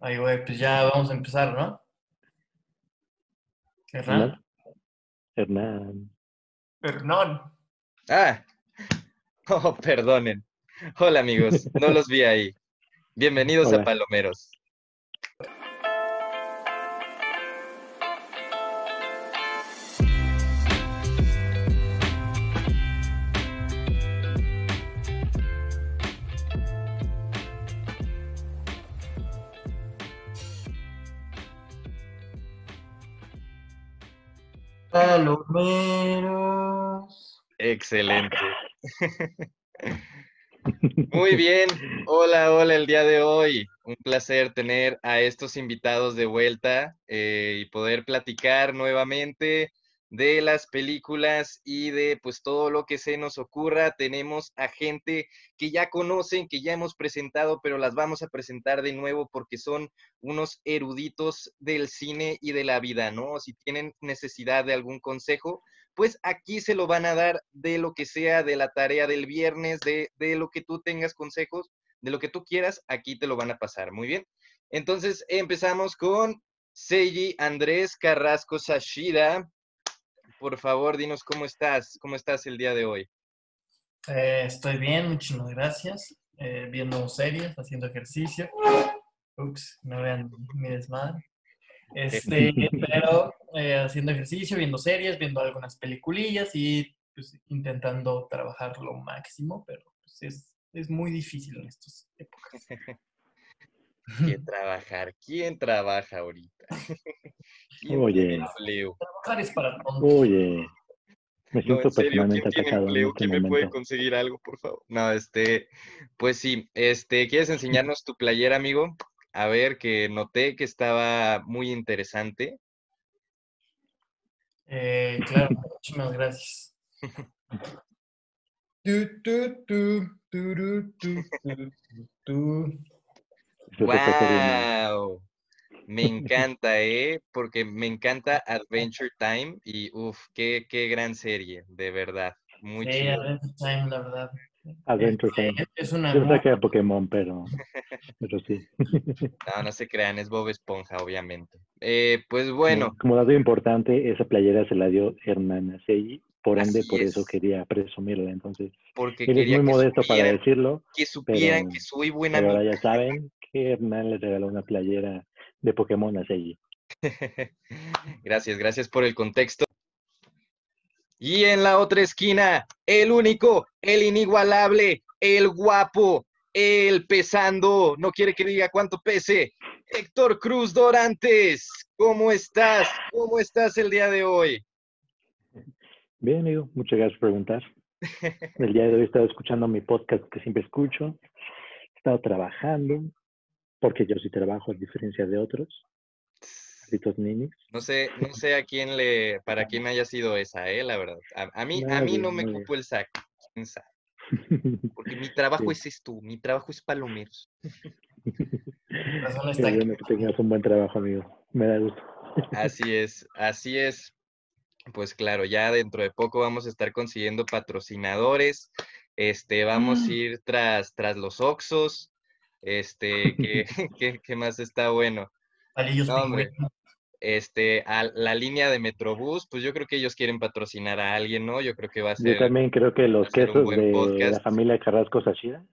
Ay, güey, pues ya vamos a empezar, ¿no? Hernán. Hernán. Hernán. Ah, oh, perdonen. Hola amigos, no los vi ahí. Bienvenidos a. Palomeros. Palomeros. Excelente. Muy bien. Hola, hola el día de hoy. Un placer tener a estos invitados de vuelta eh, y poder platicar nuevamente de las películas y de pues todo lo que se nos ocurra. Tenemos a gente que ya conocen, que ya hemos presentado, pero las vamos a presentar de nuevo porque son unos eruditos del cine y de la vida, ¿no? Si tienen necesidad de algún consejo, pues aquí se lo van a dar de lo que sea, de la tarea del viernes, de, de lo que tú tengas consejos, de lo que tú quieras, aquí te lo van a pasar. Muy bien. Entonces empezamos con Seiji Andrés Carrasco Sashida. Por favor, dinos cómo estás, cómo estás el día de hoy. Eh, estoy bien, muchísimas gracias. Eh, viendo series, haciendo ejercicio. Ups, no vean mi desmadre. Este, pero eh, haciendo ejercicio, viendo series, viendo algunas peliculillas y pues, intentando trabajar lo máximo, pero pues, es, es muy difícil en estas épocas. ¿Quién trabajar? ¿Quién trabaja ahorita? ¿Quién Oye. Trabajar es para tontos. Oye, me No, siento en serio, ¿quién personalmente tiene atacado en empleo? este ¿Quién me puede conseguir algo, por favor? No, este, pues sí, este, ¿quieres enseñarnos tu playera, amigo? A ver, que noté que estaba muy interesante. Eh, claro, muchísimas gracias. Tu, tu, tu, ¡Wow! Me encanta, ¿eh? Porque me encanta Adventure Time y uff, qué, qué gran serie, de verdad. Muy Sí, chido. Adventure Time, la verdad. Adventure Este, Time. Es una Yo pensaba que era Pokémon, pero, pero sí. No, no se crean, es Bob Esponja, obviamente. Eh, pues bueno, Como, dato importante, esa playera se la dio Hernán Seiji, por ende, Así por eso es. quería presumirla. Entonces, porque él es muy que modesto para decirlo, que supieran pero- que soy buena pero ahora ya saben que Hernán le regaló una playera de Pokémon a Seiji. Gracias, gracias por el contexto. Y en la otra esquina, el único, el inigualable, el guapo, el pesando, no quiere que diga cuánto pese, Héctor Cruz Dorantes. ¿Cómo estás? ¿Cómo estás el día de hoy? Bien, amigo, muchas gracias por preguntar. El día de hoy he estado escuchando mi podcast que siempre escucho. He estado trabajando, porque yo sí trabajo a diferencia de otros. No sé, no sé a quién le, para quién haya sido esa, eh, la verdad. A, a mí, a mí no me bien. cupo el saco, quién sabe. Porque mi trabajo Sí. es esto, mi trabajo es palomeros. razón Qué está aquí. bueno que tengas un buen trabajo, amigo. Me da gusto. Así es, así es. Pues claro, ya dentro de poco vamos a estar consiguiendo patrocinadores. Este, vamos a Mm. ir tras, tras los Oxos. Este, que, que, que más está bueno. Palillos No, hombre. pingüinos. Este, a la línea de Metrobús, pues yo creo que ellos quieren patrocinar a alguien, ¿no? Yo creo que va a Yo ser, también creo que los quesos buen de la podcast. familia Carrasco Sashida.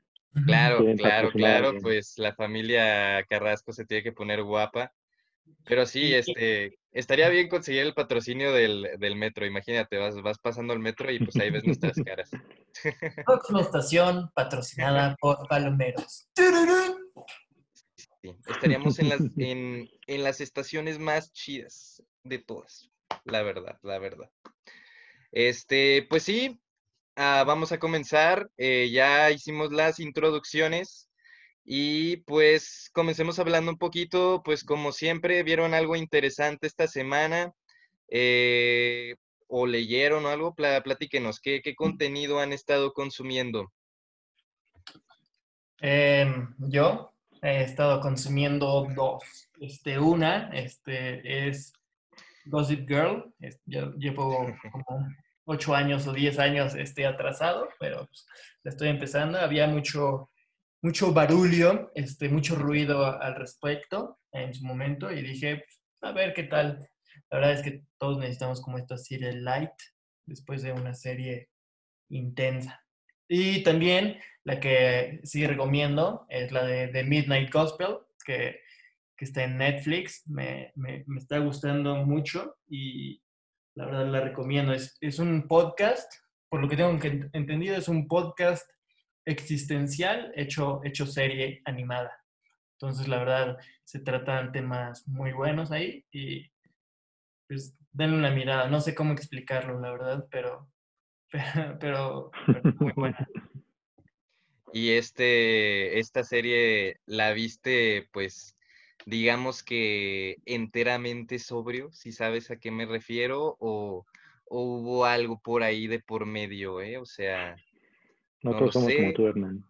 claro, claro, claro, pues la familia Carrasco se tiene que poner guapa. Pero sí, este, estaría bien conseguir el patrocinio del, del metro. Imagínate, vas, vas pasando el metro y pues ahí ves nuestras caras. Próxima estación patrocinada por Palomeros. Estaríamos en las, en, en las estaciones más chidas de todas, la verdad, la verdad. Este, pues sí, ah, vamos a comenzar. eh, ya hicimos las introducciones y pues comencemos hablando un poquito, pues como siempre, vieron algo interesante esta semana eh, o leyeron o algo, Pla- platíquenos, ¿qué, qué contenido han estado consumiendo? Em, yo he estado consumiendo dos. Este, una este, es Gossip Girl. Es- yo llevo como ocho años o diez años este, atrasado, pero pues, la estoy empezando. Había mucho, mucho barullo, este, mucho ruido al respecto en su momento y dije, a ver qué tal. La verdad es que todos necesitamos como esta serie light después de una serie intensa. Y también la que sí recomiendo es la de, Midnight Gospel, que, que está en Netflix. Me, me, me, está gustando mucho y la verdad la recomiendo. Es, es un podcast, por lo que tengo entendido, es un podcast existencial hecho, hecho serie animada. Entonces, la verdad, se tratan temas muy buenos ahí y pues denle una mirada. No sé cómo explicarlo, la verdad, pero, pero, muy buena. Y este, esta serie la viste, pues, digamos que enteramente sobrio, si sabes a qué me refiero, o, o hubo algo por ahí de por medio, ¿eh? O sea, no, todos somos como tú, Hernán.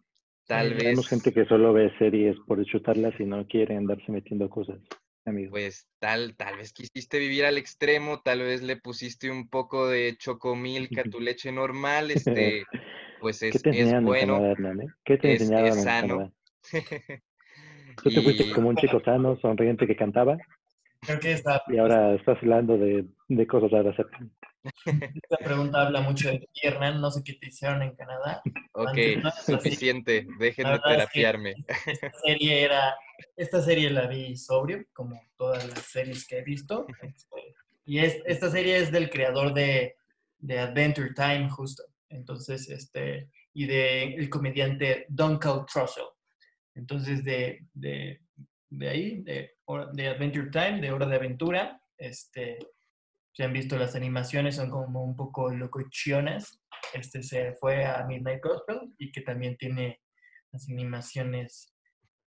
Tal vez. Tenemos gente que solo ve series por chutarlas y no quiere andarse metiendo cosas, amigo. Pues tal, tal vez quisiste vivir al extremo, tal vez le pusiste un poco de chocomilk a tu leche normal, este, pues es, es bueno. Eh? ¿Qué te es, es sano. Tú te fuiste como un chico sano, sonriente que cantaba. Creo que está. Y ahora estás hablando de, de cosas raras. Esta pregunta habla mucho de ti, Hernán. No sé qué te hicieron en Canadá. Ok, suficiente. Dejen de terapiarme. esta serie era. Esta serie la vi sobrio, como todas las series que he visto. Este, y es, esta serie es del creador de, de Adventure Time, justo. Entonces, este. Y de el comediante Duncan Trussell. Entonces, de, de, de ahí, de, de Adventure Time, de Hora de Aventura, este si han visto las animaciones, son como un poco locochonas. Este se fue a Midnight Gospel y que también tiene las animaciones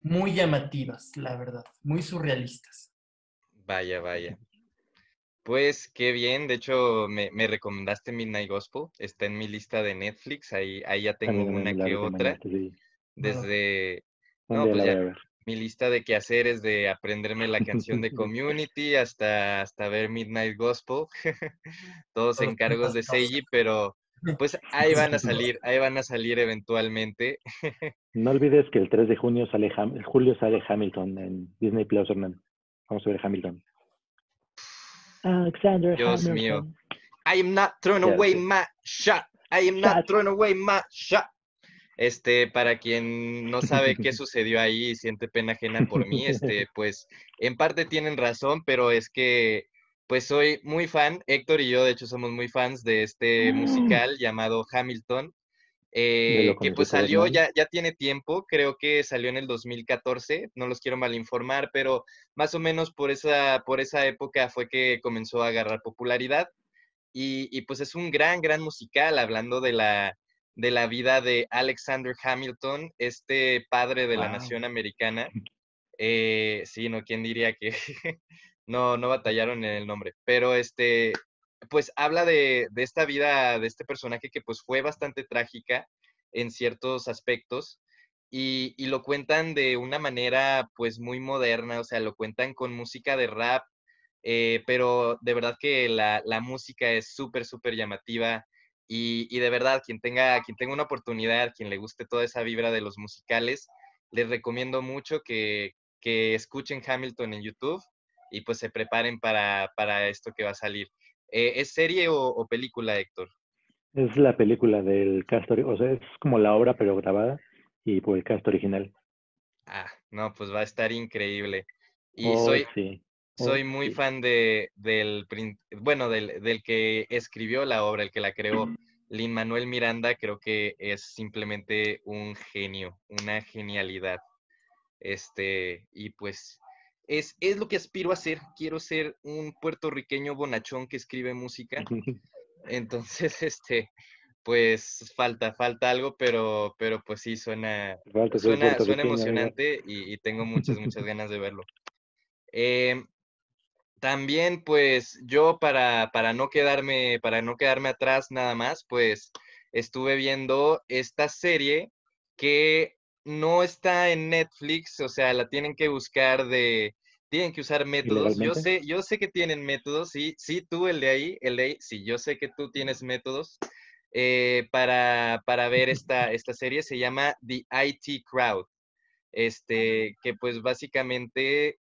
muy llamativas, la verdad, muy surrealistas. Vaya, vaya. Pues qué bien, de hecho me, me, recomendaste Midnight Gospel, está en mi lista de Netflix, ahí, ahí ya tengo una que otra. Desde... No, pues ya, mi lista de quehaceres de aprenderme la canción de Community hasta, hasta ver Midnight Gospel, todos encargos de Seiji, pero pues ahí van a salir, ahí van a salir eventualmente. no olvides que el 3 de junio sale el julio sale Hamilton en Disney Plus, Hernán. Vamos a ver Hamilton. Alexander Dios mío. I am not throwing away my shot. I am not throwing away my shot. Este, para quien no sabe qué sucedió ahí y siente pena ajena por mí, este, pues en parte tienen razón, pero es que pues soy muy fan, Héctor y yo de hecho somos muy fans de este mm. musical llamado Hamilton, eh, que pues salió, ya, ya tiene tiempo, creo que salió en el 2014, no los quiero malinformar, pero más o menos por esa, por esa época fue que comenzó a agarrar popularidad. Y, y pues es un gran, gran musical, hablando de la, de la vida de Alexander Hamilton, este padre de la nación americana. Eh, sí, no, ¿quién diría que no, no batallaron en el nombre? Pero este, pues habla de, esta vida, de este personaje que pues fue bastante trágica en ciertos aspectos. Y, lo cuentan de una manera pues muy moderna, o sea, lo cuentan con música de rap, eh, pero de verdad que la, la música es súper, súper llamativa. Y, de verdad, quien tenga, quien tenga una oportunidad, quien le guste toda esa vibra de los musicales, les recomiendo mucho que, escuchen Hamilton en YouTube y pues se preparen para, esto que va a salir. Eh, ¿Es serie o, película, Héctor? Es la película del cast, o sea, es como la obra pero grabada y por el cast original. Ah, no, pues va a estar increíble. Y oh, soy, soy muy fan de, del, bueno, del, del, que escribió la obra, el que la creó, Lin Manuel Miranda, creo que es simplemente un genio, una genialidad. Este, y pues es, es lo que aspiro a ser. Quiero ser un puertorriqueño bonachón que escribe música. Entonces, este, pues falta, falta algo, pero, pero pues sí, suena, suena, suena emocionante y, y, tengo muchas, muchas ganas de verlo. Eh, también, pues, yo para, para, no quedarme, para no quedarme atrás nada más, pues, estuve viendo esta serie que no está en Netflix, o sea, la tienen que buscar de, tienen que usar métodos. Yo sé, yo sé que tienen métodos, sí, sí, tú el de ahí, el de ahí, sí, yo sé que tú tienes métodos eh, para, para ver esta, esta serie, se llama The IT Crowd. este, que pues básicamente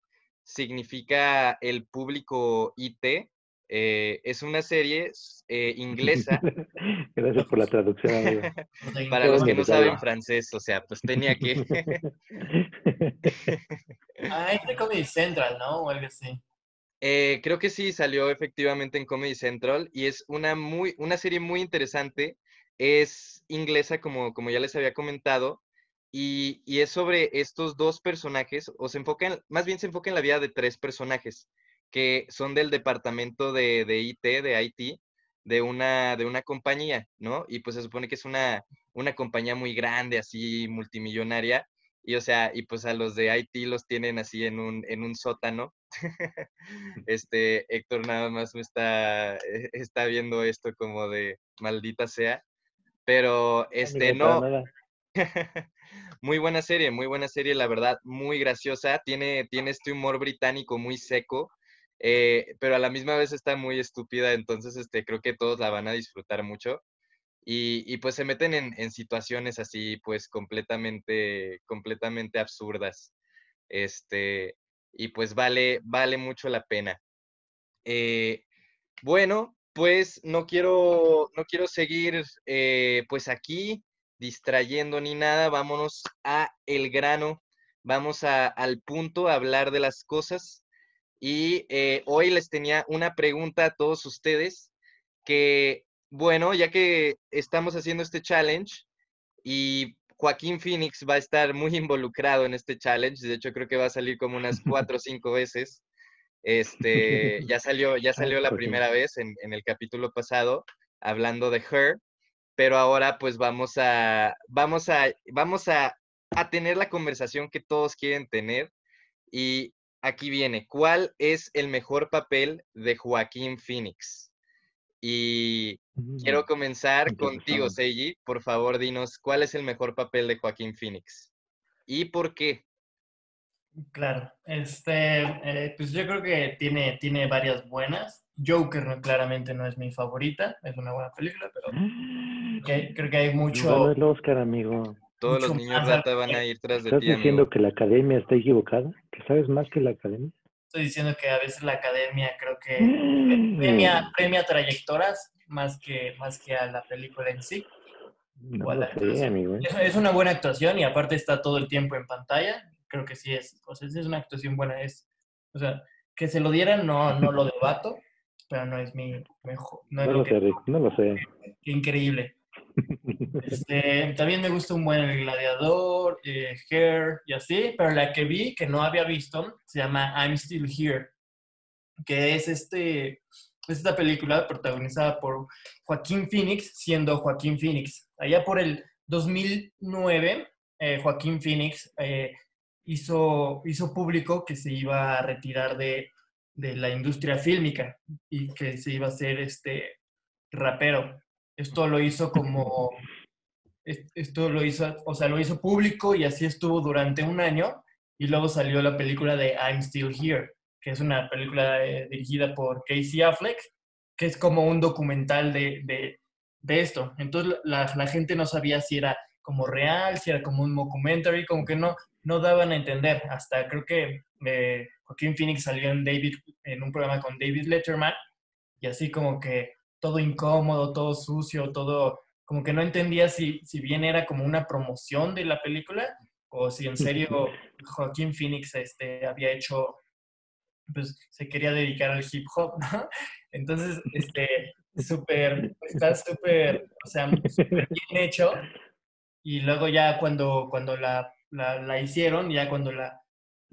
significa el público IT. Eh, es una serie eh, inglesa. Gracias por la traducción. Para los que no saben francés, o sea, pues tenía que. ah, es de Comedy Central, ¿no? O algo así. Eh, creo que sí, salió efectivamente en Comedy Central y es una, muy, una serie muy interesante. Es inglesa, como, como ya les había comentado, y, es sobre estos dos personajes, o se enfocan, más bien se enfoca en la vida de tres personajes, que son del departamento de, de IT, de IT, de una, de una compañía, ¿no? Y pues se supone que es una, una compañía muy grande, así multimillonaria, y o sea, y pues a los de IT los tienen así en un, en un sótano. este, Héctor nada más me está, está viendo esto como de maldita sea. Pero este no. muy buena serie, muy buena serie, la verdad, muy graciosa. Tiene, tiene este humor británico muy seco, eh, pero a la misma vez está muy estúpida, entonces este, creo que todos la van a disfrutar mucho. Y, pues se meten en, situaciones así, pues completamente, completamente absurdas. Este, y pues vale, vale mucho la pena. Eh, bueno, pues no quiero, no quiero seguir eh, pues aquí distrayendo ni nada, vámonos a el grano, vamos a, al punto a hablar de las cosas. Y eh, hoy les tenía una pregunta a todos ustedes que, bueno, ya que estamos haciendo este challenge y Joaquín Phoenix va a estar muy involucrado en este challenge, de hecho creo que va a salir como unas cuatro o cinco veces. Este, ya salió, ya salió la primera vez en, en el capítulo pasado hablando de Her, pero ahora pues vamos a, vamos a, vamos a, a tener la conversación que todos quieren tener y aquí viene, ¿cuál es el mejor papel de Joaquín Phoenix? Y quiero mm, comenzar contigo, Seiji. Por favor, dinos, ¿cuál es el mejor papel de Joaquín Phoenix? ¿Y por qué? Claro, este, eh, pues yo creo que tiene, tiene varias buenas. Joker no, claramente no es mi favorita, es una buena película, pero creo que hay mucho... el Oscar, amigo. Todos los niños rata van a ir tras de ti, ¿Estás diciendo que la academia está equivocada? ¿Que sabes más que la academia? Estoy diciendo que a veces la academia creo que premia, premia trayectorias más que, más que a la película en sí. No sé, amigo. ¿eh? Es, una buena actuación y aparte está todo el tiempo en pantalla. Creo que sí es. O sea, es una actuación buena. Es, o sea, que se lo dieran no, no lo debato, pero no es mi mejor. No, lo, sé, Rick, no lo sé. Qué increíble. Este, también me gusta un buen El Gladiador, eh, Hair y así, pero la que vi que no había visto se llama I'm Still Here, que es este, esta película protagonizada por Joaquín Phoenix, siendo Joaquín Phoenix. Allá por el 2009, eh, Joaquín Phoenix eh, hizo, hizo público que se iba a retirar de de la industria fílmica y que se iba a hacer este rapero. Esto lo hizo como, esto lo hizo, o sea, lo hizo público y así estuvo durante un año y luego salió la película de I'm Still Here, que es una película eh, dirigida por Casey Affleck, que es como un documental de, de, de esto. Entonces la, la, gente no sabía si era como real, si era como un documentary, como que no, no daban a entender. Hasta creo que eh, Joaquín Phoenix salió en, David, en un programa con David Letterman y así como que todo incómodo, todo sucio, todo como que no entendía si, si bien era como una promoción de la película o si en serio Joaquín Phoenix este, había hecho, pues se quería dedicar al hip hop, ¿no? Entonces, este, súper, está súper, o sea, súper bien hecho. Y luego ya cuando, cuando la, la, la hicieron, ya cuando la,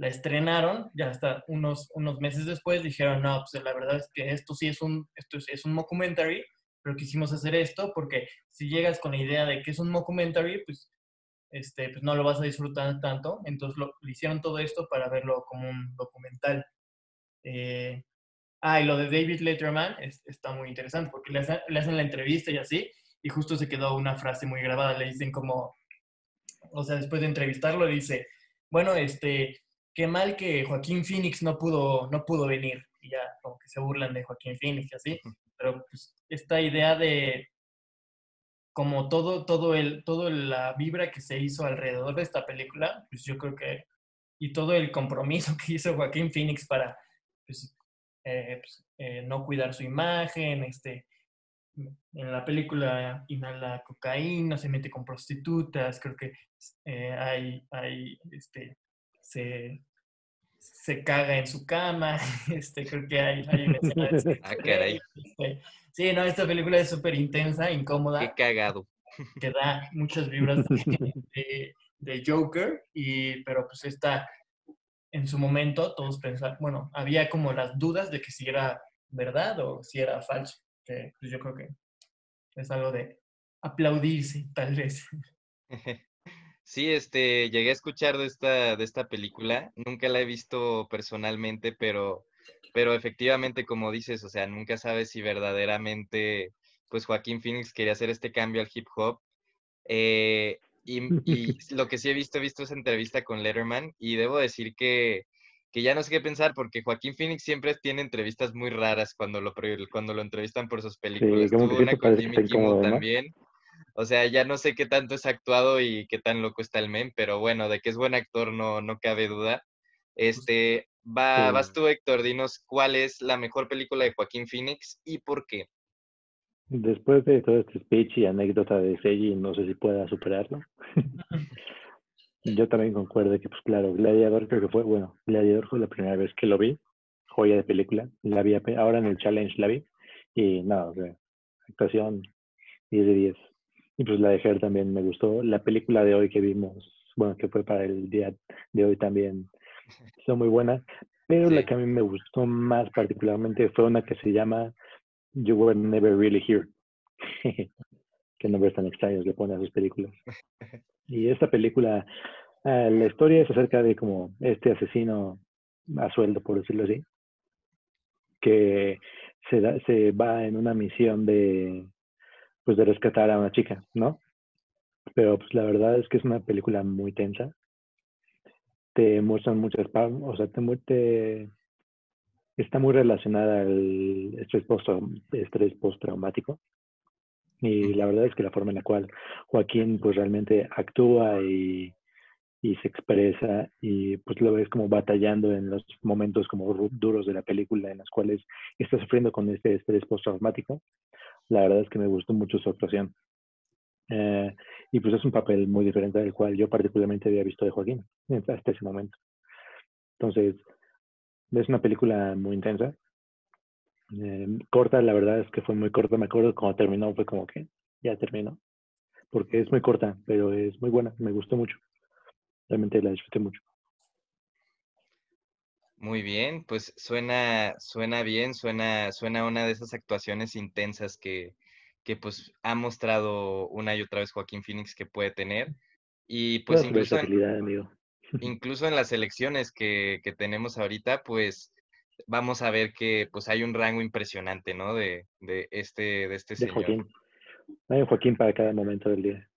la estrenaron, ya hasta unos, unos meses después dijeron, no, pues la verdad es que esto sí es un, esto es, un mockumentary, pero quisimos hacer esto porque si llegas con la idea de que es un mockumentary, pues, este, pues no lo vas a disfrutar tanto. Entonces lo, hicieron todo esto para verlo como un documental. Eh, ah, y lo de David Letterman está muy interesante porque le hacen, le hacen la entrevista y así, y justo se quedó una frase muy grabada. Le dicen como, o sea, después de entrevistarlo, dice, bueno, este, qué mal que Joaquín Phoenix no pudo, no pudo venir. Y ya como que se burlan de Joaquín Phoenix y así. Pero pues esta idea de, como todo, todo el, todo la vibra que se hizo alrededor de esta película, pues yo creo que, y todo el compromiso que hizo Joaquín Phoenix para pues, eh, pues, eh, no cuidar su imagen, este, en la película inhala cocaína, se mete con prostitutas, creo que eh, hay, hay, este, se, se caga en su cama, este, creo que hay, hay Ah, caray. Este, sí, no, esta película es súper intensa, incómoda. Qué cagado. Que da muchas vibras de, de, Joker, y, pero pues esta, en su momento, todos pensaban, bueno, había como las dudas de que si era verdad o si era falso, que pues yo creo que es algo de aplaudirse, tal vez. Sí, este, llegué a escuchar de esta, de esta película, nunca la he visto personalmente, pero, pero efectivamente, como dices, o sea, nunca sabes si verdaderamente, pues Joaquín Phoenix quería hacer este cambio al hip hop. Eh, y, lo que sí he visto, he visto esa entrevista con Letterman y debo decir que, que ya no sé qué pensar porque Joaquín Phoenix siempre tiene entrevistas muy raras cuando lo, cuando lo entrevistan por sus películas. Sí, Tuvo una con Jimmy Kimmel también. O sea, ya no sé qué tanto es actuado y qué tan loco está el men, pero bueno, de que es buen actor no, no cabe duda. Este, va, vas tú, Héctor, dinos cuál es la mejor película de Joaquín Phoenix y por qué. Después de todo este speech y anécdota de Seiji, no sé si pueda superarlo. Yo también concuerdo que, pues claro, Gladiador creo que fue, bueno, Gladiador fue la primera vez que lo vi, joya de película, la vi, ahora en el challenge la vi, y nada, o sea, actuación 10 de 10. Y pues la de Her también me gustó. La película de hoy que vimos, bueno, que fue para el día de hoy también, son muy buena. Pero la que a mí me gustó más particularmente fue una que se llama You Were Never Really Here. Qué nombres tan extraños le pone a sus películas. Y esta película, ah, la historia es acerca de como este asesino a sueldo, por decirlo así, que se, da, se va en una misión de pues de rescatar a una chica, ¿no? Pero pues la verdad es que es una película muy tensa. Te muestran muchas o sea, te, está muy relacionada al estrés postraumático. Y la verdad es que la forma en la cual Joaquín pues realmente actúa y, y se expresa y pues lo ves como batallando en los momentos como duros de la película en los cuales está sufriendo con este estrés postraumático la verdad es que me gustó mucho su actuación. Eh, y pues es un papel muy diferente del cual yo particularmente había visto de Joaquín hasta ese momento. Entonces, es una película muy intensa. Eh, corta, la verdad es que fue muy corta. Me acuerdo cuando terminó, fue como que ya terminó. Porque es muy corta, pero es muy buena. Me gustó mucho. Realmente la disfruté mucho. Muy bien, pues suena, suena bien, suena, suena una de esas actuaciones intensas que, que pues ha mostrado una y otra vez Joaquín Phoenix que puede tener. Y pues incluso en, incluso en las elecciones que, que, tenemos ahorita, pues vamos a ver que pues hay un rango impresionante, ¿no? De, de este, de este señor. Joaquín. Hay un Joaquín para cada momento del día.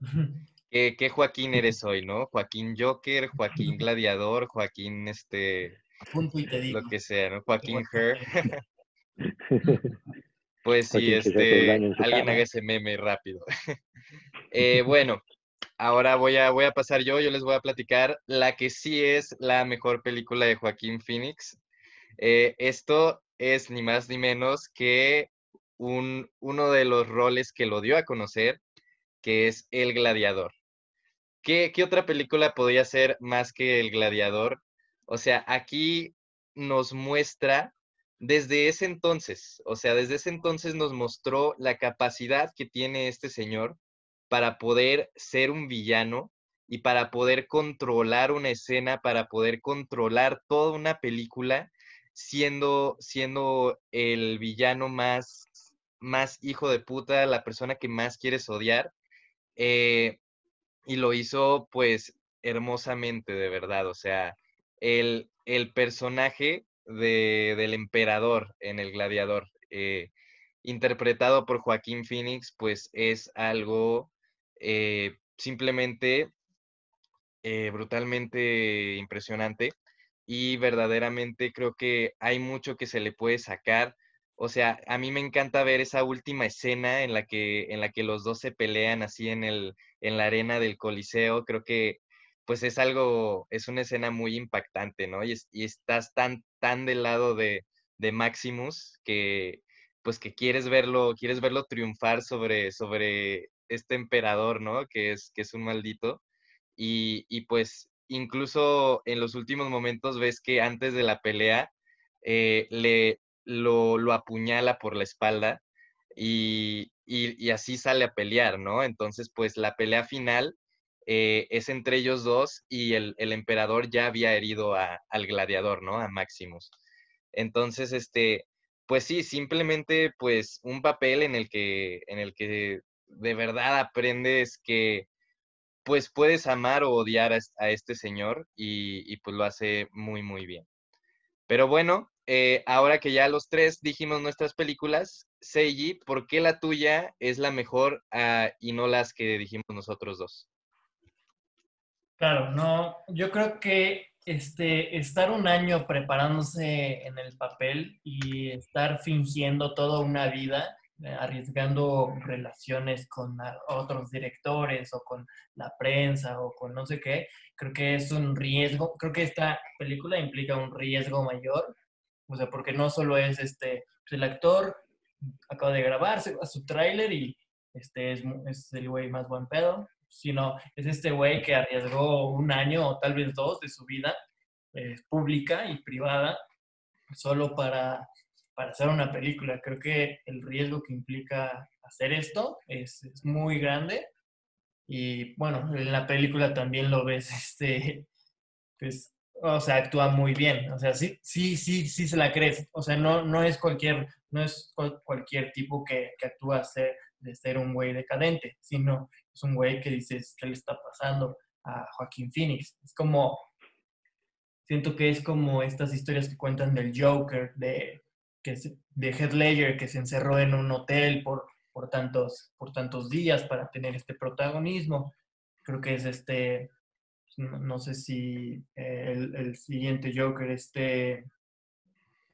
¿Qué, ¿Qué, Joaquín eres hoy, no? Joaquín Joker, Joaquín Gladiador, Joaquín este lo que sea, ¿no? Joaquín Her. pues sí, este, alguien haga ese meme rápido. Eh, bueno, ahora voy a, voy a pasar yo, yo les voy a platicar la que sí es la mejor película de Joaquín Phoenix. Eh, esto es ni más ni menos que un, uno de los roles que lo dio a conocer, que es El Gladiador. ¿Qué, ¿Qué, otra película podría ser más que El Gladiador? O sea, aquí nos muestra desde ese entonces, o sea, desde ese entonces nos mostró la capacidad que tiene este señor para poder ser un villano y para poder controlar una escena, para poder controlar toda una película, siendo, siendo el villano más, más hijo de puta, la persona que más quieres odiar. Eh, y lo hizo pues hermosamente, de verdad, o sea, el, personaje de, del emperador en El Gladiador, eh, interpretado por Joaquín Phoenix, pues es algo eh, simplemente eh, brutalmente impresionante y verdaderamente creo que hay mucho que se le puede sacar O sea, a mí me encanta ver esa última escena en la que, en la que los dos se pelean así en, el, en la arena del Coliseo. Creo que pues es algo, es una escena muy impactante, ¿no? Y, estás tan, tan del lado de, de, Maximus que pues que quieres verlo, quieres verlo triunfar sobre, sobre este emperador, ¿no? Que es, que es un maldito. Y, y pues incluso en los últimos momentos ves que antes de la pelea eh, le, lo, lo, apuñala por la espalda y, y, y, así sale a pelear, ¿no? Entonces, pues la pelea final eh, es entre ellos dos y el, el emperador ya había herido a, al gladiador, ¿no? A Maximus. Entonces, este, pues sí, simplemente pues un papel en el que, en el que de verdad aprendes que pues puedes amar o odiar a, este señor y, pues lo hace muy, muy bien. Pero bueno, eh, ahora que ya los tres dijimos nuestras películas, Seiji, ¿por qué la tuya es la mejor uh, y no las que dijimos nosotros dos? Claro, no, yo creo que este, estar un año preparándose en el papel y estar fingiendo toda una vida, eh, arriesgando relaciones con otros directores o con la prensa o con no sé qué, creo que es un riesgo, creo que esta película implica un riesgo mayor, o sea, porque no solo es este, pues, el actor acaba de grabarse a su tráiler y este es, es el güey más buen pedo, sino es este güey que arriesgó un año o tal vez dos de su vida eh, pública y privada solo para, para, hacer una película. Creo que el riesgo que implica hacer esto es, es, muy grande. Y bueno, en la película también lo ves, este, pues, o sea, actúa muy bien, o sea, sí, sí, sí, sí se la crees, o sea, no, no es cualquier, no es cualquier tipo que, que actúa ser, de ser un güey decadente, sino es un güey que dices, ¿qué le está pasando a Joaquín Phoenix? Es como, siento que es como estas historias que cuentan del Joker, de, que de Heath Ledger, que se encerró en un hotel por, por, tantos, por tantos días para tener este protagonismo. Creo que es este, no, sé si eh, el, el, siguiente Joker, este,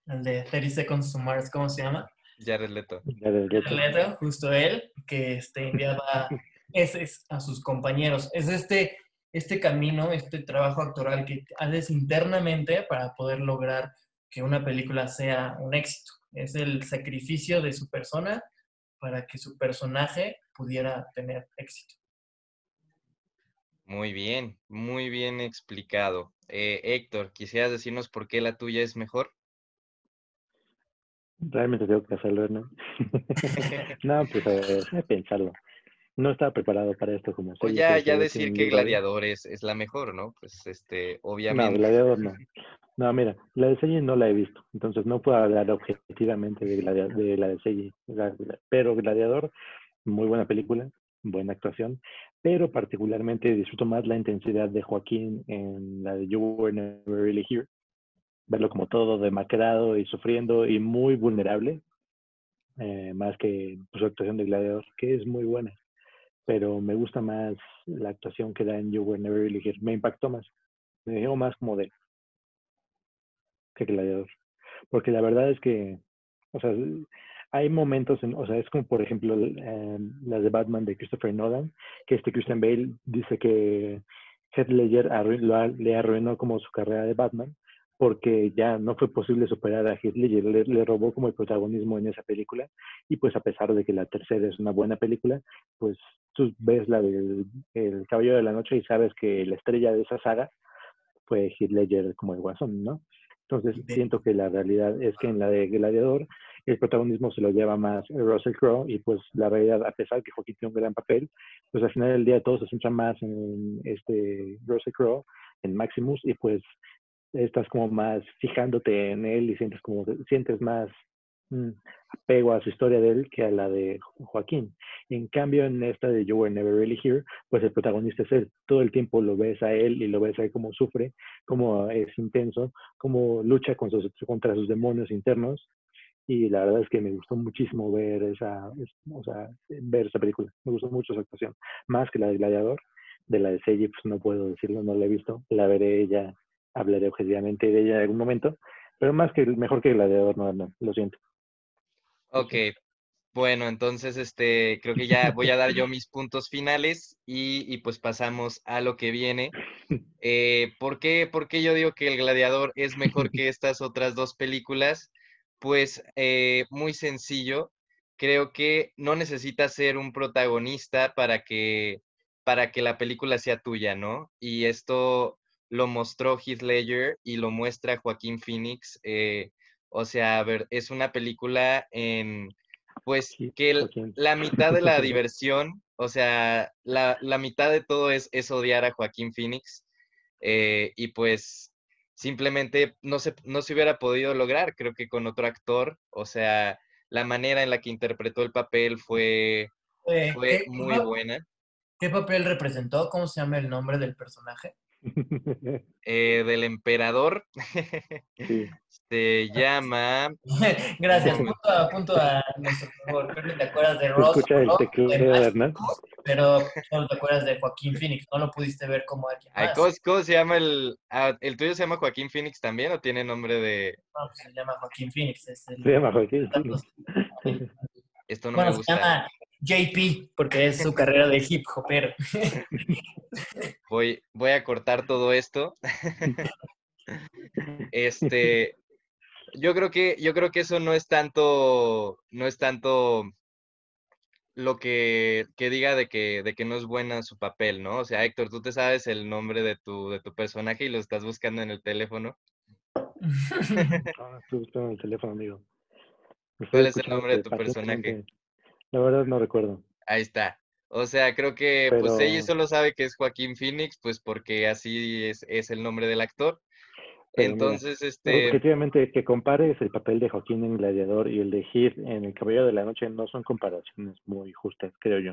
el de 30 Seconds to Mars, ¿cómo se llama? Jared Leto. Jared Leto, justo él, que este, enviaba ese es a sus compañeros. Es este, este camino, este trabajo actoral que haces internamente para poder lograr que una película sea un éxito. Es el sacrificio de su persona para que su personaje pudiera tener éxito. Muy bien, muy bien explicado. Eh, Héctor, ¿quisieras decirnos por qué la tuya es mejor? Realmente tengo que hacerlo, ¿no? no, pues a ver, pensarlo no estaba preparado para esto como O ya, ya decir que Gladiador es, es, la mejor, ¿no? Pues este, obviamente. No, Gladiador no. No, mira, la de Seiji no la he visto, entonces no puedo hablar objetivamente de, de la de Seiji. Pero Gladiador, muy buena película, buena actuación, pero particularmente disfruto más la intensidad de Joaquín en la de You Were Never Really Here. Verlo como todo demacrado y sufriendo y muy vulnerable, eh, más que pues, su actuación de Gladiador, que es muy buena pero me gusta más la actuación que da en You Were Never Really Here. Me impactó más. Me dejó más como de que Gladiador. Porque la verdad es que, o sea, hay momentos, en, o sea, es como por ejemplo eh, las de Batman de Christopher Nolan, que este Christian Bale dice que Heath Ledger le arruinó como su carrera de Batman, porque ya no fue posible superar a Heath Ledger, le, robó como el protagonismo en esa película y pues a pesar de que la tercera es una buena película, pues tú ves la del el Caballero de la Noche y sabes que la estrella de esa saga fue Heath Ledger como el guasón, ¿no? Entonces siento que la realidad es que en la de Gladiador el protagonismo se lo lleva más Russell Crowe y pues la realidad, a pesar que Joaquín tiene un gran papel, pues al final del día todo se centra más en este Russell Crowe, en Maximus y pues estás como más fijándote en él y sientes como sientes más mm, apego a su historia de él que a la de Joaquín. En cambio, en esta de You Were Never Really Here, pues el protagonista es él. Todo el tiempo lo ves a él y lo ves a él cómo sufre, cómo es intenso, cómo lucha contra sus demonios internos. Y la verdad es que me gustó muchísimo ver esa, o sea, ver esa película. Me gustó mucho su actuación. Más que la de Gladiador. De la de Seiji, pues no puedo decirlo, no la he visto. La veré ya hablaré objetivamente de ella en algún momento, pero más que mejor que Gladiador, no, no, lo siento. Ok, bueno, entonces este, creo que ya voy a dar yo mis puntos finales y, y pues pasamos a lo que viene. Eh, ¿por qué, por qué yo digo que El Gladiador es mejor que estas otras dos películas? Pues eh, muy sencillo. Creo que no necesitas ser un protagonista para que, para que la película sea tuya, ¿no? Y esto lo mostró Heath Ledger y lo muestra Joaquín Phoenix. eh, o sea, a ver, es una película en, pues, que el- la mitad de la diversión, o sea, la, la mitad de todo es, es odiar a Joaquín Phoenix. eh, y pues simplemente no se, no se hubiera podido lograr, creo que con otro actor. O sea, la manera en la que interpretó el papel fue, Eh, fue ¿qué, muy buena. qué papel representó? ¿Cómo se llama el nombre del personaje? Eh, del emperador sí. se llama Gracias, punto a, punto a nuestro favor. Creo que te acuerdas de Se Ross, escucha el Hernán. pero solo te acuerdas de Joaquín Phoenix. No lo pudiste ver como alguien Ay, más. ¿cómo, cómo se llama el... ah, ¿El tuyo se llama Joaquín Phoenix también o tiene nombre de... No, pues se llama Joaquín Phoenix. es el- Se llama Joaquín. sí. Esto no bueno, me se gusta. llama JP porque es su carrera de hip hopero. Voy, voy a cortar todo esto. Este, yo creo que, yo creo que eso no es tanto, no es tanto lo que, que diga de que, de que no es buena su papel, ¿no? O sea, Héctor, tú te sabes el nombre de tu, de tu personaje y lo estás buscando en el teléfono. Ah, estoy buscando el teléfono, amigo. ¿Cuál es el nombre de tu personaje? La verdad no recuerdo. Ahí está. O sea, creo que pues ella solo sabe que es Joaquín Phoenix, pues porque así es, es el nombre del actor. Pero mira, Entonces, este, Objetivamente, que compares el papel de Joaquín en Gladiador y el de Heath en El Caballero de la Noche no son comparaciones muy justas, creo yo.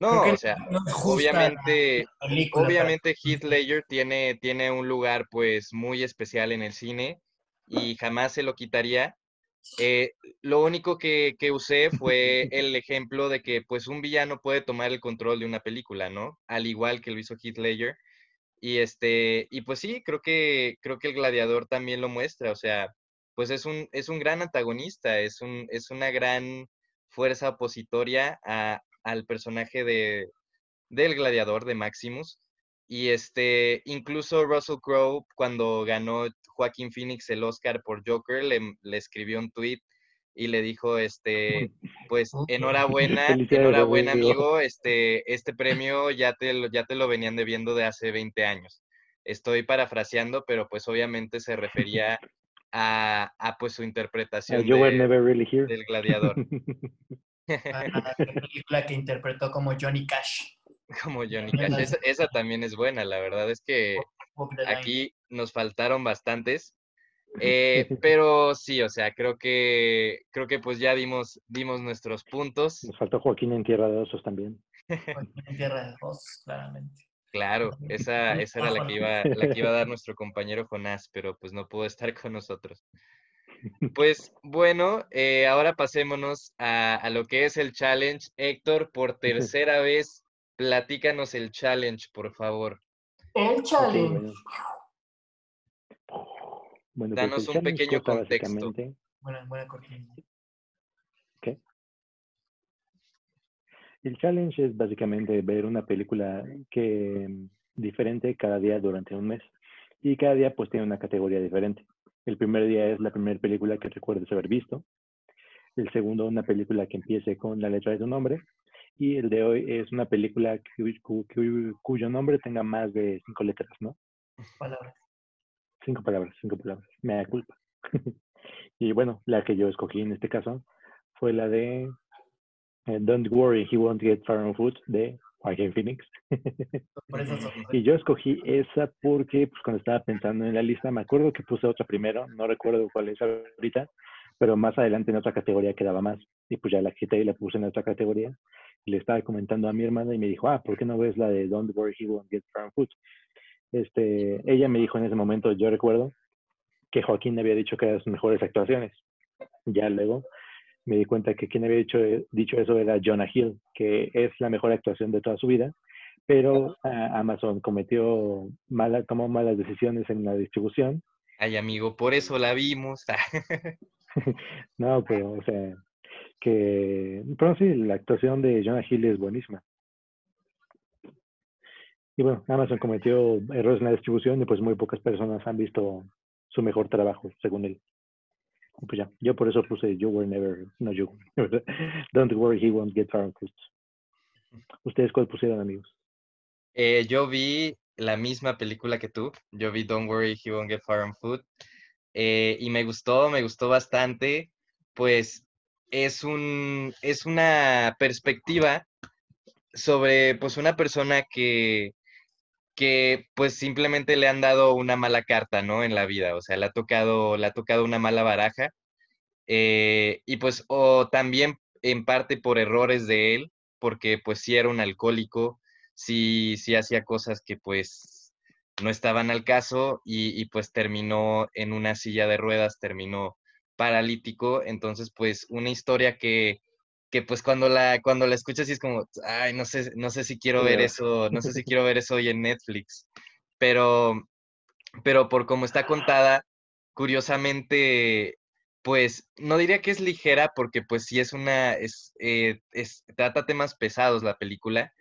no, o sea, no obviamente, la película para- obviamente Heath Ledger tiene, tiene un lugar pues muy especial en el cine y jamás se lo quitaría. Eh, lo único que, que usé fue el ejemplo de que pues un villano puede tomar el control de una película, ¿no? Al igual que lo hizo Heath Ledger. Y este, y pues sí, creo que, creo que el gladiador también lo muestra, o sea, pues es un, es un gran antagonista, es un, es una gran fuerza opositoria a, al personaje de, del gladiador de Maximus. Y este, incluso Russell Crowe, cuando ganó Joaquín Phoenix el Oscar por Joker, le, le escribió un tweet y le dijo, este, pues enhorabuena, enhorabuena amigo. este, este premio ya te, lo- ya te lo venían debiendo de hace 20 años. Estoy parafraseando, pero pues obviamente se refería a, a pues su interpretación you were de- never really here. del gladiador, a la película que interpretó como Johnny Cash. como Johnny. Cash. Esa, esa también es buena, la verdad es que aquí nos faltaron bastantes. Eh, pero sí, o sea, creo que creo que pues ya dimos, dimos nuestros puntos. Nos faltó Joaquín en Tierra de Osos también. Joaquín en Tierra de Osos, claramente. Claro, esa, esa era la que iba, la que iba a dar nuestro compañero Jonás, pero pues no pudo estar con nosotros. Pues bueno, eh, ahora pasémonos a, a lo que es el challenge. Héctor, por tercera vez, platícanos el challenge, por favor. El challenge. bueno. Bueno, pues Danos el un challenge pequeño contexto. básicamente- Buena, buena cortina. El challenge es básicamente ver una película que mm, diferente cada día durante un mes. Y cada día pues tiene una categoría diferente. El primer día es la primera película que recuerdes haber visto. El segundo, una película que empiece con la letra de tu nombre. Y el de hoy es una película cu- cu- cu- cuyo nombre tenga más de cinco letras, ¿no? Palabras. Cinco palabras, cinco palabras. Me da culpa. y bueno, la que yo escogí en este caso fue la de eh, Don't Worry, He Won't Get Far on Foot de Joaquin Phoenix. Y yo escogí esa porque pues, cuando estaba pensando en la lista, me acuerdo que puse otra primero, no recuerdo cuál es ahorita, pero más adelante en otra categoría quedaba más. Y pues ya la quité y la puse en otra categoría. Y le estaba comentando a mi hermana y me dijo, ah, ¿por qué no ves la de Don't Worry, He Won't Get Far on Foot? Este, ella me dijo en ese momento, yo recuerdo, que Joaquín había dicho que eran sus mejores actuaciones. Ya luego me di cuenta que quien había dicho, dicho eso era Jonah Hill, que es la mejor actuación de toda su vida, pero Amazon cometió mala, tomó malas decisiones en la distribución. Ay, amigo, por eso la vimos. No, pero, o sea, que, pero sí, la actuación de Jonah Hill es buenísima. Y bueno, Amazon cometió errores en la distribución y pues muy pocas personas han visto su mejor trabajo, según él. pues ya, yo por eso puse You Were Never, no You, Don't Worry, He Won't Get Foot. ¿Ustedes cuál pusieron, amigos? Eh, yo vi la misma película que tú, yo vi Don't Worry, He Won't Get Far on Foot, eh, y me gustó, me gustó bastante, pues es, un, es una perspectiva sobre pues una persona que, que pues simplemente le han dado una mala carta, ¿no? En la vida, o sea, le ha tocado, le ha tocado una mala baraja. Eh, y pues, o también en parte por errores de él, porque pues sí era un alcohólico, sí, sí hacía cosas que pues no estaban al caso y, y pues terminó en una silla de ruedas, terminó paralítico, entonces pues una historia que, que pues cuando la, cuando la escuchas sí es como, ay, no sé, no sé si quiero ver eso, no sé si quiero ver eso hoy en Netflix, pero, pero por cómo está contada, curiosamente, pues no diría que es ligera porque pues sí es una, es, eh, es trata temas pesados la película,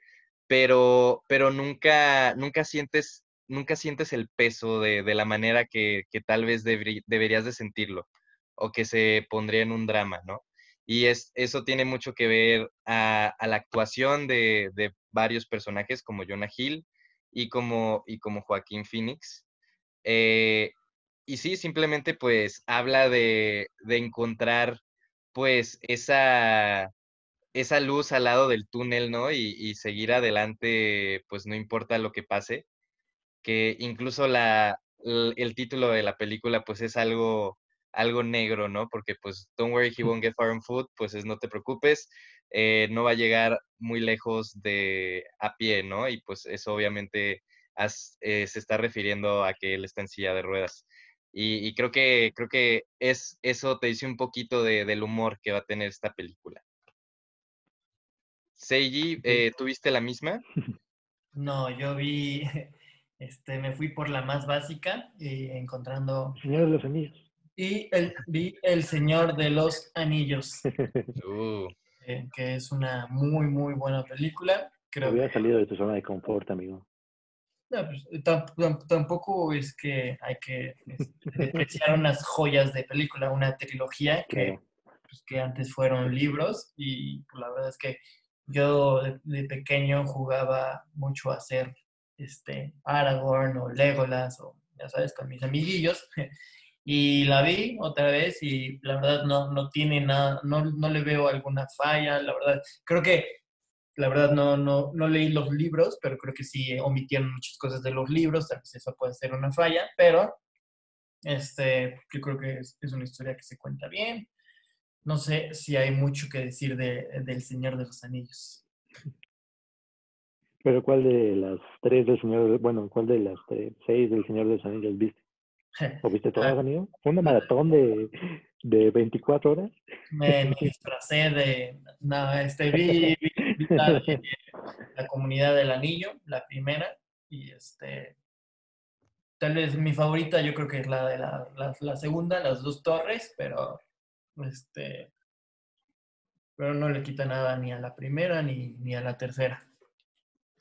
pero, pero nunca, nunca sientes, nunca sientes el peso de, de la manera que, que tal vez deberías de sentirlo o que se pondría en un drama, ¿no? Y es, eso tiene mucho que ver a, la actuación de, varios personajes como Jonah Hill y como, y como Joaquín Phoenix. Eh, y sí, simplemente pues habla de, encontrar pues esa, esa luz al lado del túnel, ¿no? Y, seguir adelante, pues no importa lo que pase. Que incluso la, el título de la película pues es algo algo negro, ¿no? Porque pues Don't Worry, He Won't Get Far on Foot, pues es no te preocupes, eh, no va a llegar muy lejos de a pie, ¿no? Y pues eso obviamente eh, se está refiriendo a que él está en silla de ruedas. Y, creo que creo que es eso te dice un poquito de, del humor que va a tener esta película. Seiji, eh, ¿tuviste la misma? No, yo vi, este, me fui por la más básica, y encontrando... Señor de los Anillos. Y el, vi El Señor de los Anillos, uh. eh, que es una muy, muy buena película. Creo Había salido de tu zona de confort, amigo. No, pues, tampoco es que hay que despreciar unas joyas de película, una trilogía que, pues, que antes fueron libros y pues, la verdad es que yo de, pequeño jugaba mucho a ser este, Aragorn o Legolas o ya sabes, con mis amiguillos Y la vi otra vez y la verdad no, no tiene nada, no, no le veo alguna falla, la verdad. Creo que, la verdad no, no, no leí los libros, pero creo que sí omitieron muchas cosas de los libros, tal vez eso puede ser una falla, pero este, yo creo que es, es una historia que se cuenta bien. No sé si hay mucho que decir de, del Señor de los Anillos. Pero ¿cuál de las tres del Señor, bueno, cuál de las seis del Señor de los Anillos viste? ¿O viste todo, amigo? ¿Fue una maratón de, de 24 horas? Me, disfracé de. No, este, vi, la, la, comunidad del anillo, la primera, y este. Tal vez mi favorita, yo creo que es la de la, la, segunda, las dos torres, pero. Este. Pero no le quita nada ni a la primera ni, ni a la tercera.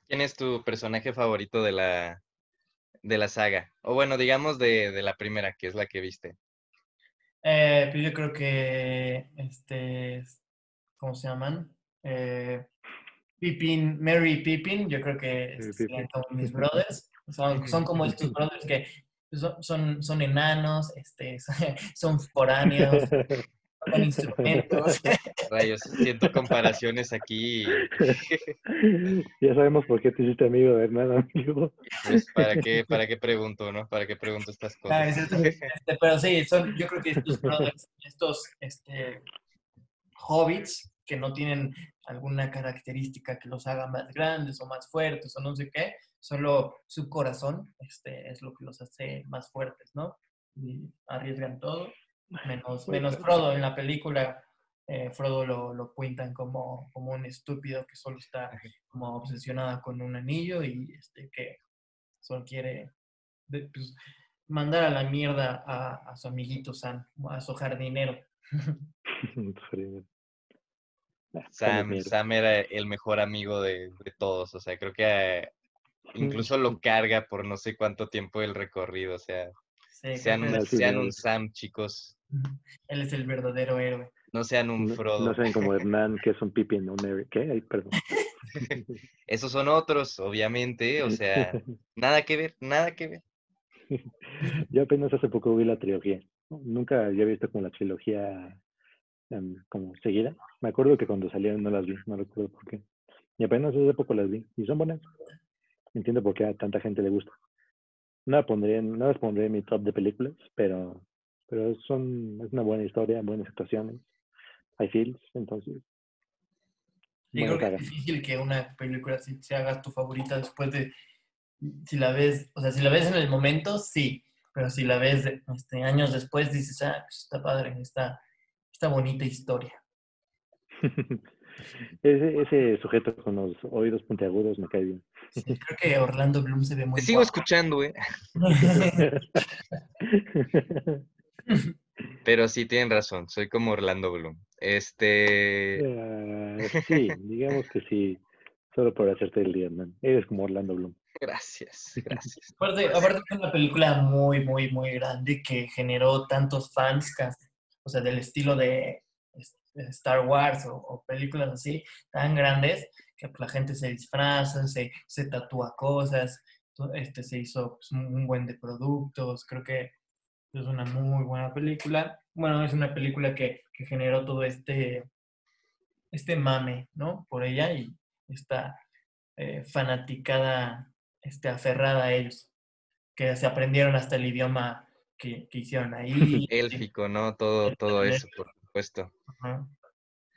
¿Quién es tu personaje favorito de la, de la saga? O bueno, digamos de, de la primera, que es la que viste. Eh, pues yo creo que, este, ¿cómo se llaman? Eh, Pippin, Mary y Pippin, yo creo que son como mis brothers. Son, son, como estos brothers que son, son, son enanos, este, son foráneos, con instrumentos. Rayos, siento comparaciones aquí. ya sabemos por qué te hiciste amigo de Hernán, amigo. Pues, ¿para qué, ¿para qué pregunto, no? ¿Para qué pregunto estas cosas? Este, pero sí, son, yo creo que estos estos este, hobbits que no tienen alguna característica que los haga más grandes o más fuertes o no sé qué, solo su corazón este, es lo que los hace más fuertes, ¿no? Y arriesgan todo menos, menos Frodo en la película. Eh, Frodo lo, lo cuentan como, como un estúpido que solo está como obsesionada con un anillo y este, que solo quiere pues, mandar a la mierda a, a su amiguito Sam, a su jardinero. Ah, Sam. Sam era el mejor amigo de, de todos, o sea, creo que eh, incluso lo carga por no sé cuánto tiempo el recorrido, o sea, Sí, sean, sean un. Sam, chicos, él es el verdadero héroe. no sean un No, Frodo. no saben como Hernán, que es un Pippin, un Eric. ¿Qué? Ay, perdón. Esos son otros, obviamente, o sea, nada que ver, nada que ver. Yo apenas hace poco vi la trilogía. ¿no? Nunca había visto como la trilogía em, como seguida. Me acuerdo que cuando salieron no las vi, no recuerdo por qué. Y apenas hace poco las vi. Y son buenas. Entiendo por qué a tanta gente le gusta. No, la pondré no las pondré en mi top de películas, pero, pero son, es una buena historia, buenas actuaciones. Hay feels, entonces. Buena creo que es difícil que una película así se haga tu favorita después de, si la ves, o sea, si la ves en el momento, sí, pero si la ves de- este, años después, dices, ah, pues está padre, está, está bonita historia. ese, ese sujeto con los oídos puntiagudos me cae bien. Sí, creo que Orlando Bloom se ve muy Te sigo guapo. escuchando, ¿eh? Pero sí tienen razón, soy como Orlando Bloom. Este, Ah, sí, digamos que sí, solo por hacerte el día, man. Eres como Orlando Bloom. gracias, gracias. Aparte, aparte es una película muy, muy, muy grande que generó tantos fans, o sea, del estilo de Star Wars o, o películas así, tan grandes, que pues, la gente se disfraza, se, se tatúa cosas, este, se hizo pues, un, un buen de productos, creo que es una muy buena película. Bueno, es una película que, que generó todo este, este mame, ¿no? Por ella y esta eh, fanaticada, este, aferrada a ellos, que se aprendieron hasta el idioma que, que hicieron ahí. Élfico, ¿no? Todo, todo eso, por supuesto. Ajá.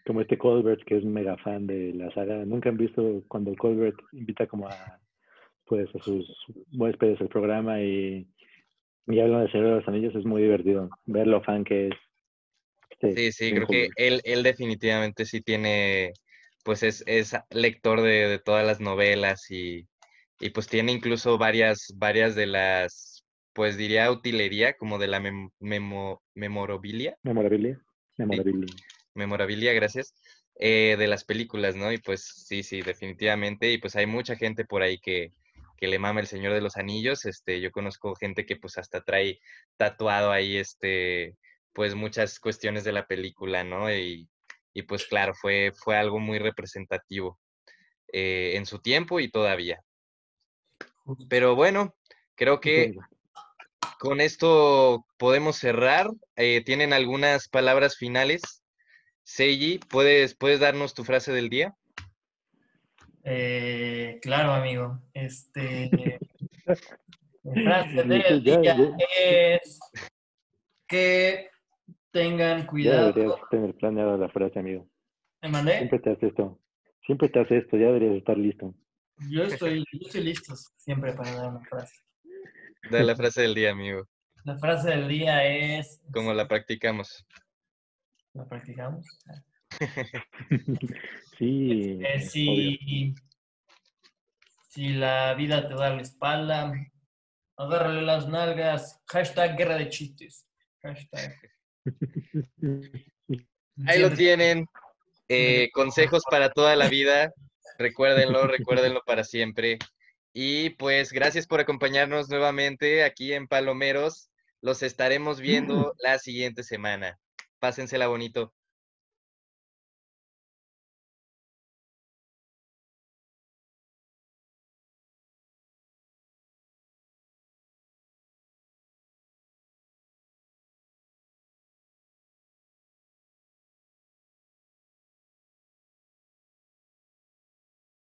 Como este Colbert, que es un mega fan de la saga. Nunca han visto cuando Colbert invita como a, pues, a sus huéspedes al programa y, y hablan de Señor de los Anillos. Es muy divertido ver lo fan que es. Sí, sí, creo que él, él definitivamente sí tiene, pues es, es lector de, de todas las novelas y, y pues tiene incluso varias, varias de las, pues diría utilería, como de la mem- memo- memorabilia, Memorabilia. Memorabilia. memorabilia, gracias, eh, de las películas, ¿no? Y pues sí, sí, definitivamente, y pues hay mucha gente por ahí que, que le mama El Señor de los Anillos, este, yo conozco gente que pues hasta trae tatuado ahí, este, pues muchas cuestiones de la película, ¿no? Y, y pues claro, fue, fue algo muy representativo eh, en su tiempo y todavía. Pero bueno, creo que con esto podemos cerrar. Eh, ¿Tienen algunas palabras finales? Seiji, ¿puedes, ¿puedes darnos tu frase del día? Eh, claro, amigo. Este, mi frase Ya, del ya, día ya. es que tengan Ya cuidado. deberías tener planeada la frase, amigo. ¿Me mandé? Siempre te haces esto. Siempre te haces esto. Ya deberías estar listo. Yo estoy, yo estoy listo siempre para dar una frase. Da la frase del día, amigo. La frase del día es. ¿Cómo la practicamos? ¿La practicamos? Sí. Eh, obvio. si, si la vida te da la espalda, agárrale las nalgas. Hashtag guerra de chistes. Hashtag. Ahí lo tienen. Eh, consejos para toda la vida. Recuérdenlo, recuérdenlo para siempre. Y pues gracias por acompañarnos nuevamente aquí en Palomeros. Los estaremos viendo la siguiente semana. Pásensela bonito.